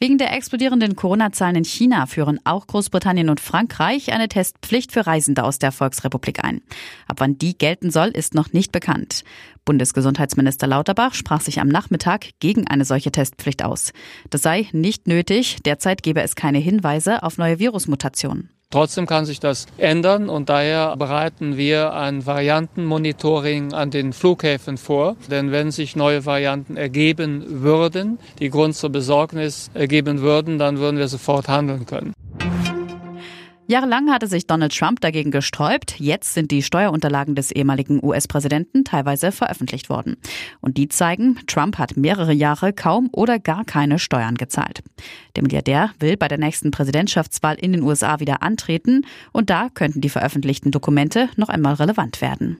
Wegen der explodierenden Corona-Zahlen in China führen auch Großbritannien und Frankreich eine Testpflicht für Reisende aus der Volksrepublik ein. Ab wann die gelten soll, ist noch nicht bekannt. Bundesgesundheitsminister Lauterbach sprach sich am Nachmittag gegen eine solche Testpflicht aus. Das sei nicht nötig, derzeit gebe es keine Hinweise auf neue Virusmutationen. Trotzdem kann sich das ändern und daher bereiten wir ein Variantenmonitoring an den Flughäfen vor. Denn wenn sich neue Varianten ergeben würden, die Grund zur Besorgnis ergeben würden, dann würden wir sofort handeln können. Jahrelang hatte sich Donald Trump dagegen gesträubt. Jetzt sind die Steuerunterlagen des ehemaligen US-Präsidenten teilweise veröffentlicht worden. Und die zeigen, Trump hat mehrere Jahre kaum oder gar keine Steuern gezahlt. Der Milliardär will bei der nächsten Präsidentschaftswahl in den USA wieder antreten und da könnten die veröffentlichten Dokumente noch einmal relevant werden.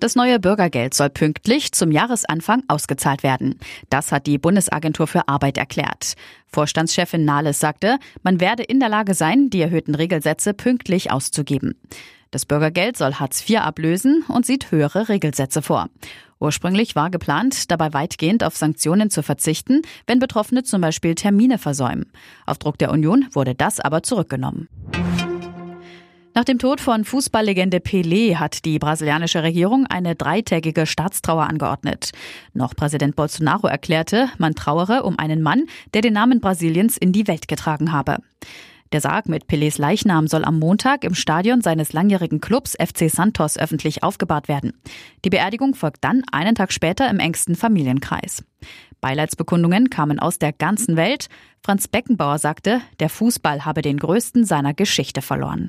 Das neue Bürgergeld soll pünktlich zum Jahresanfang ausgezahlt werden. Das hat die Bundesagentur für Arbeit erklärt. Vorstandschefin Nahles sagte, man werde in der Lage sein, die erhöhten Regelsätze pünktlich auszugeben. Das Bürgergeld soll Hartz IV ablösen und sieht höhere Regelsätze vor. Ursprünglich war geplant, dabei weitgehend auf Sanktionen zu verzichten, wenn Betroffene zum Beispiel Termine versäumen. Auf Druck der Union wurde das aber zurückgenommen. Nach dem Tod von Fußballlegende Pelé hat die brasilianische Regierung eine dreitägige Staatstrauer angeordnet. Noch Präsident Bolsonaro erklärte, man trauere um einen Mann, der den Namen Brasiliens in die Welt getragen habe. Der Sarg mit Pelés Leichnam soll am Montag im Stadion seines langjährigen Clubs FC Santos öffentlich aufgebahrt werden. Die Beerdigung folgt dann einen Tag später im engsten Familienkreis. Beileidsbekundungen kamen aus der ganzen Welt. Franz Beckenbauer sagte, der Fußball habe den größten seiner Geschichte verloren.